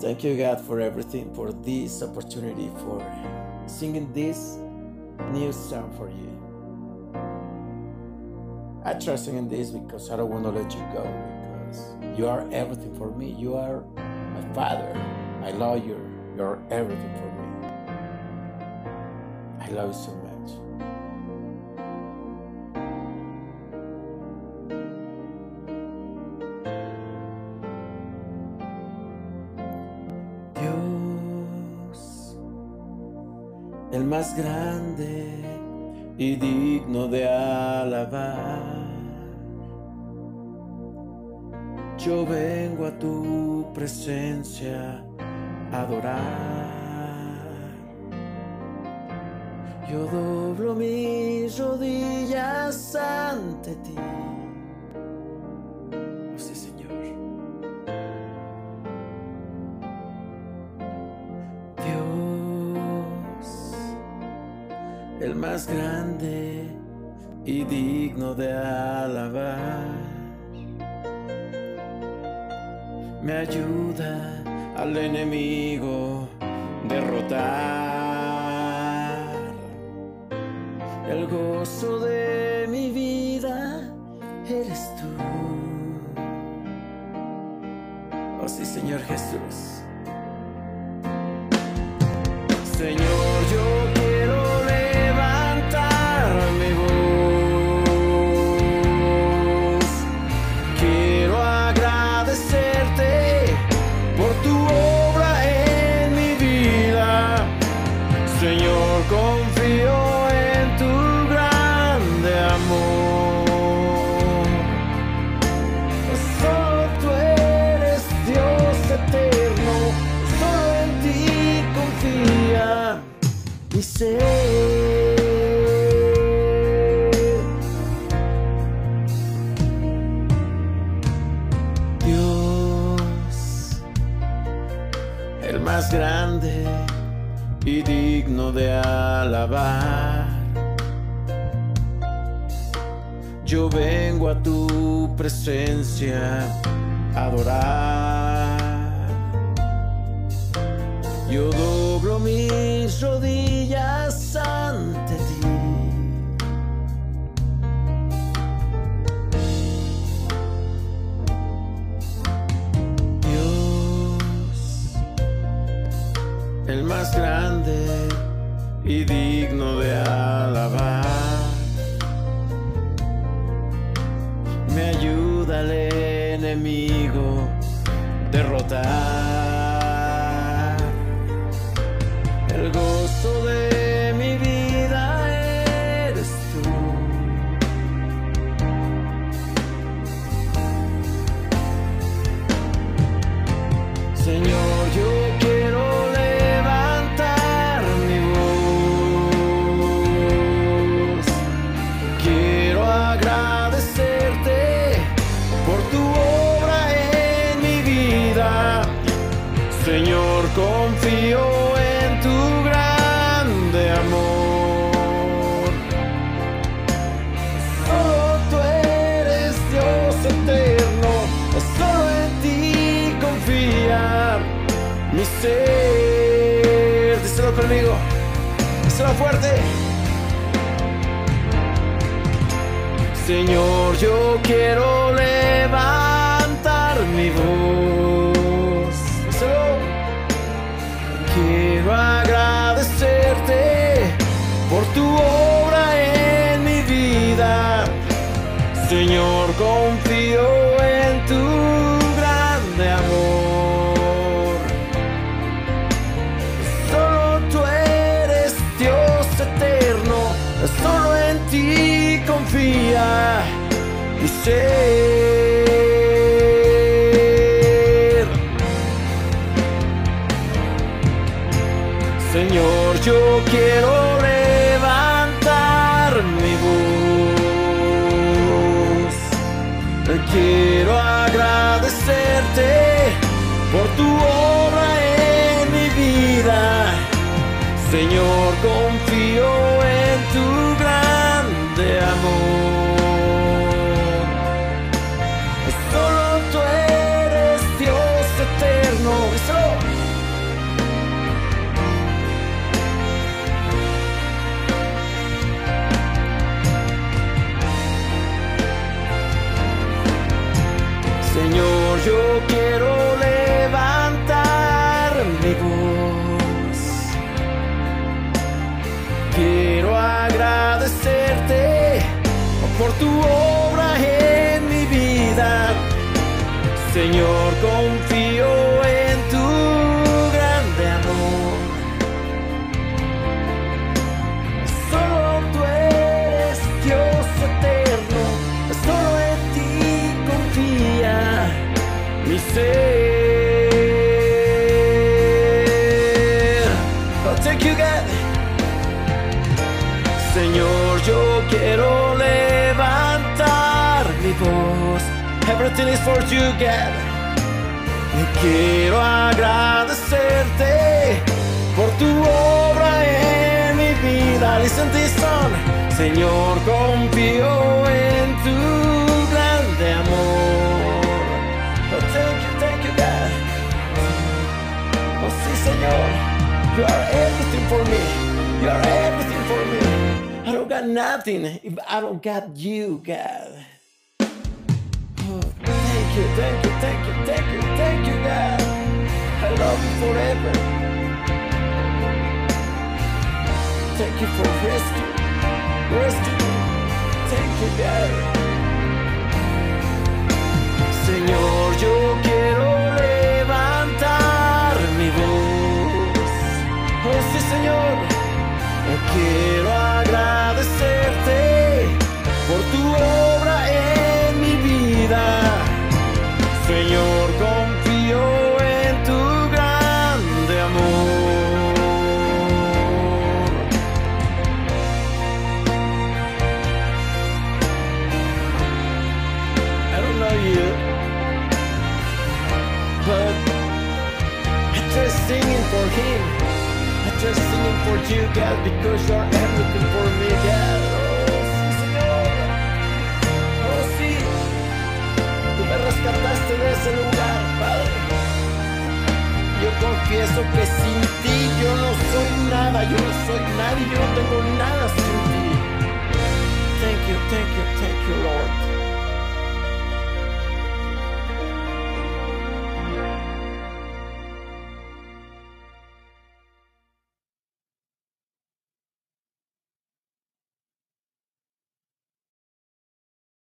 Thank you, God, for everything, for this opportunity, for singing this new song for you. I trust in this because I don't want to let you go because you are everything for me. You are my father, my lawyer. You're everything for me. I love you so much. El más grande y digno de alabar. Yo vengo a tu presencia a adorar. Yo doblo mis rodillas ante ti. Más grande y digno de alabar, me ayuda al enemigo derrotar. El gozo de mi vida eres tú. Oh sí, Señor Jesús. Señor, grande y digno de alabar. Yo vengo a tu presencia a adorar. Yo doblo mis rodillas grande y digno de alabar. Me ayuda al enemigo derrotar. Díselo conmigo, díselo fuerte. Señor, yo quiero levantar mi voz. Díselo. Quiero agradecerte por tu obra en mi vida. Señor, confío Señor, yo quiero levantar mi voz. Señor, yo quiero levantar mi voz. Quiero agradecerte por tu obra ser. Oh, thank you. Señor, yo quiero levantar mi voz. Everything is for you, God. Y quiero agradecerte por tu obra en mi vida. Listen this song. Señor, confío en tu for me. You are everything for me. I don't got nothing if I don't got you, God. Oh, thank you, thank you, thank you, thank you, thank you, God. I love you forever. Thank you for rescue, rescue. Thank you, God. Just singing for you, God, because you're everything for me, God. Oh, sí, Señor. Oh, sí. Tú me rescataste de ese lugar, Padre. Yo confieso que sin ti yo no soy nada, yo no soy nadie, yo no tengo nada sin ti. Thank you, thank you, thank you.